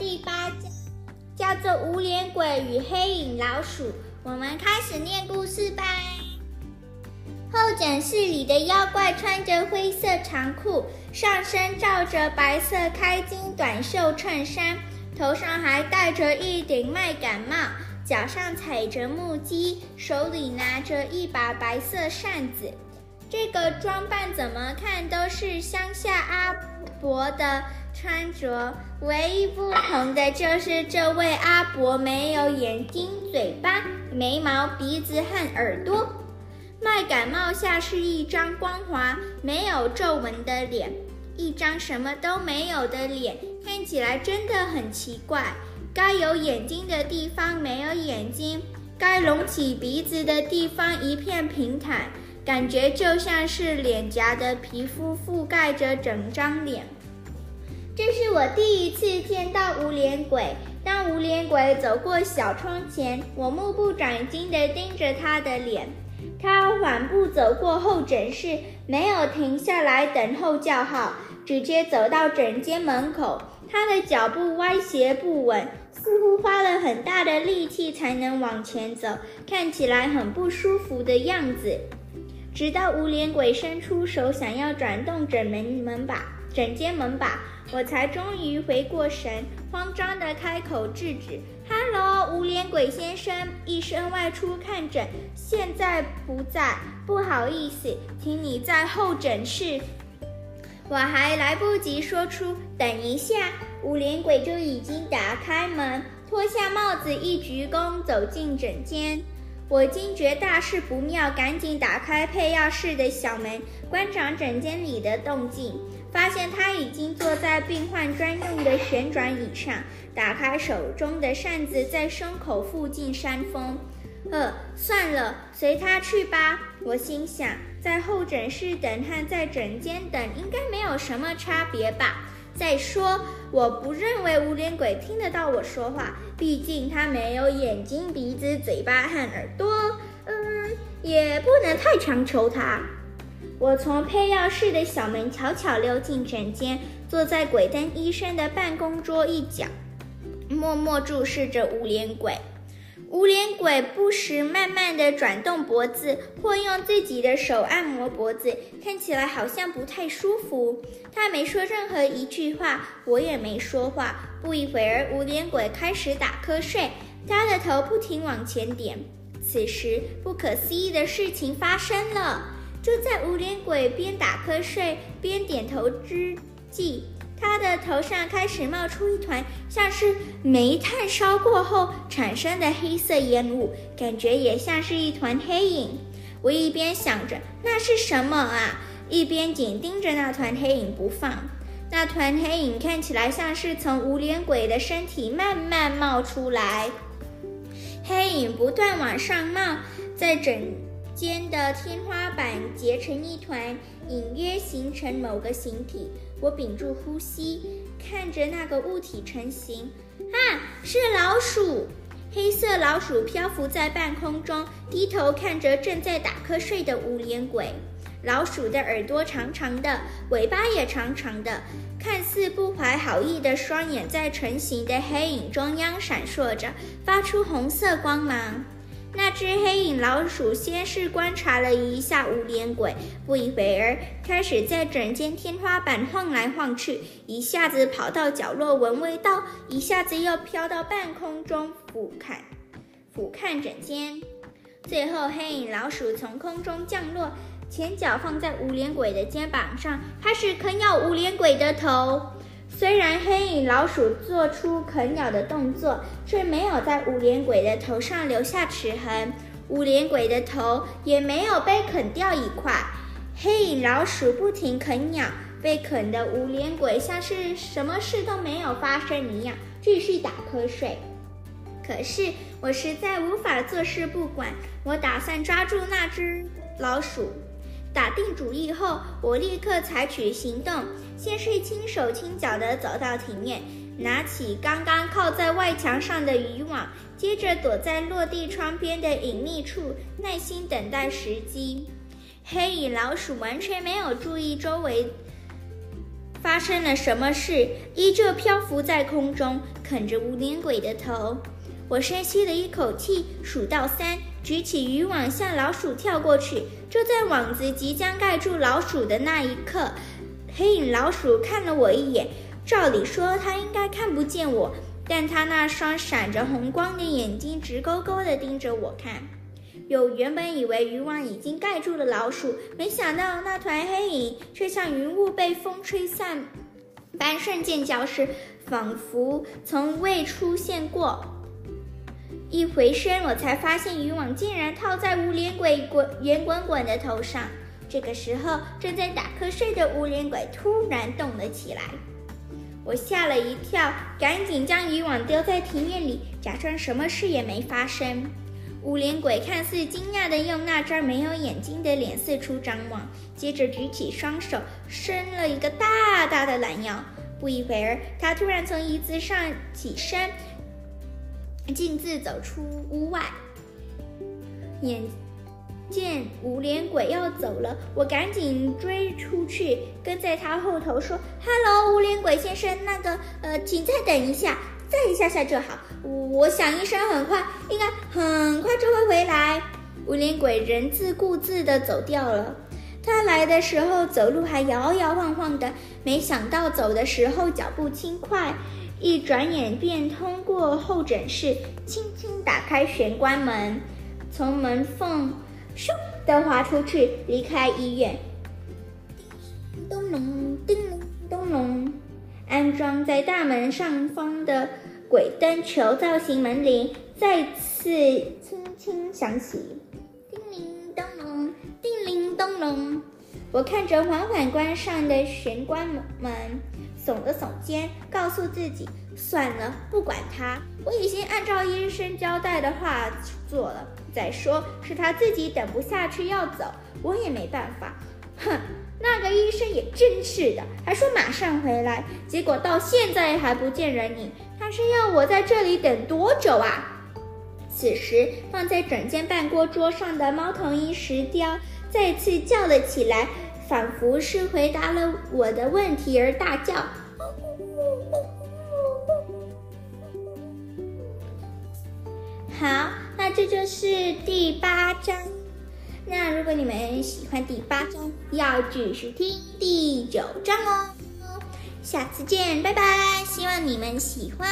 第八讲，叫做《无脸鬼与黑影老鼠》。我们开始念故事吧。候诊室里的妖怪穿着灰色长裤，上身罩着白色开襟短袖衬衫，头上还戴着一顶麦秆帽，脚上踩着木屐，手里拿着一把白色扇子。这个装扮怎么看都是乡下阿伯的穿着，唯一不同的就是这位阿伯没有眼睛、嘴巴、眉毛、鼻子和耳朵。麦秆帽下是一张光滑、没有皱纹的脸，一张什么都没有的脸，看起来真的很奇怪。该有眼睛的地方没有眼睛，该隆起鼻子的地方一片平坦。感觉就像是脸颊的皮肤覆盖着整张脸。这是我第一次见到无脸鬼。当无脸鬼走过小窗前，我目不转睛地盯着他的脸。他缓步走过候诊室，没有停下来等候叫号，直接走到诊间门口。他的脚步歪斜不稳，似乎花了很大的力气才能往前走，看起来很不舒服的样子。直到无脸鬼伸出手想要转动诊门门把、诊间门把，我才终于回过神，慌张地开口制止：“Hello，无脸鬼先生，医生外出看诊，现在不在，不好意思，请你在候诊室。”我还来不及说出“等一下”，无脸鬼就已经打开门，脱下帽子，一鞠躬走进诊间。我惊觉大事不妙，赶紧打开配药室的小门，观察诊间里的动静，发现他已经坐在病患专用的旋转椅上，打开手中的扇子，在胸口附近扇风。呃，算了，随他去吧。我心想，在候诊室等和在诊间等应该没有什么差别吧。再说，我不认为无脸鬼听得到我说话，毕竟他没有眼睛、鼻子、嘴巴和耳朵。嗯，也不能太强求他。我从配药室的小门悄悄溜进诊间，坐在鬼灯医生的办公桌一角，默默注视着无脸鬼。无脸鬼不时慢慢地转动脖子，或用自己的手按摩脖子，看起来好像不太舒服。他没说任何一句话，我也没说话。不一会儿，无脸鬼开始打瞌睡，他的头不停往前点。此时，不可思议的事情发生了。就在无脸鬼边打瞌睡边点头之际，他的头上开始冒出一团像是煤炭烧过后产生的黑色烟雾，感觉也像是一团黑影。我一边想着那是什么啊，一边紧盯着那团黑影不放。那团黑影看起来像是从无脸鬼的身体慢慢冒出来，黑影不断往上冒，在整。间的天花板结成一团，隐约形成某个形体。我屏住呼吸，看着那个物体成型。啊，是老鼠！黑色老鼠漂浮在半空中，低头看着正在打瞌睡的无脸鬼。老鼠的耳朵长长的，尾巴也长长的，看似不怀好意的双眼在成型的黑影中央闪烁着，发出红色光芒。那只黑影老鼠先是观察了一下无脸鬼，不一会儿开始在整间天花板晃来晃去，一下子跑到角落闻味道，一下子又飘到半空中俯瞰俯瞰整间。最后，黑影老鼠从空中降落，前脚放在无脸鬼的肩膀上，开始啃咬无脸鬼的头。虽然黑影老鼠做出啃咬的动作，却没有在无脸鬼的头上留下齿痕，无脸鬼的头也没有被啃掉一块。黑影老鼠不停啃咬，被啃的无脸鬼像是什么事都没有发生一样，继续打瞌睡。可是我实在无法坐视不管，我打算抓住那只老鼠。打定主意后，我立刻采取行动。先是轻手轻脚地走到庭面，拿起刚刚靠在外墙上的渔网，接着躲在落地窗边的隐秘处，耐心等待时机。黑影老鼠完全没有注意周围发生了什么事，依旧漂浮在空中，啃着无脸鬼的头。我深吸了一口气，数到三，举起渔网向老鼠跳过去。就在网子即将盖住老鼠的那一刻，黑影老鼠看了我一眼。照理说，它应该看不见我，但它那双闪着红光的眼睛直勾勾地盯着我看。有原本以为渔网已经盖住了老鼠，没想到那团黑影却像云雾被风吹散般瞬间消失，仿佛从未出现过。一回身，我才发现渔网竟然套在无脸鬼滚圆滚滚的头上。这个时候，正在打瞌睡的无脸鬼突然动了起来，我吓了一跳，赶紧将渔网丢在庭院里，假装什么事也没发生。无脸鬼看似惊讶地用那张没有眼睛的脸四处张望，接着举起双手，伸了一个大大的懒腰。不一会儿，他突然从椅子上起身，径自走出屋外。眼见无脸鬼要走了，我赶紧追出去，跟在他后头说：“Hello，无脸鬼先生，那个……呃，请再等一下。”再一下下就好。我想医生很快，应该很快就会回来。无脸鬼人自顾自地走掉了。他来的时候走路还摇摇晃晃的，没想到走的时候脚步轻快，一转眼便通过候诊室，轻轻打开玄关门，从门缝咻地滑出去，离开医院。咚隆，叮咚咚隆。安装在大门上方的鬼灯球造型门铃再次轻轻响起，叮铃咚隆，叮铃咚隆。我看着缓缓关上的玄关门，耸了耸肩，告诉自己：算了，不管他，我已经按照医生交代的话做了。再说是他自己等不下去要走，我也没办法。哼。那个医生也真是的，还说马上回来，结果到现在还不见人影。他是要我在这里等多久啊？此时，放在整间半锅桌上的猫头鹰石雕再次叫了起来，仿佛是回答了我的问题而大叫。好，那这就是第八章。那如果你们喜欢第八章，要继续听第九章哦。下次见，拜拜！希望你们喜欢。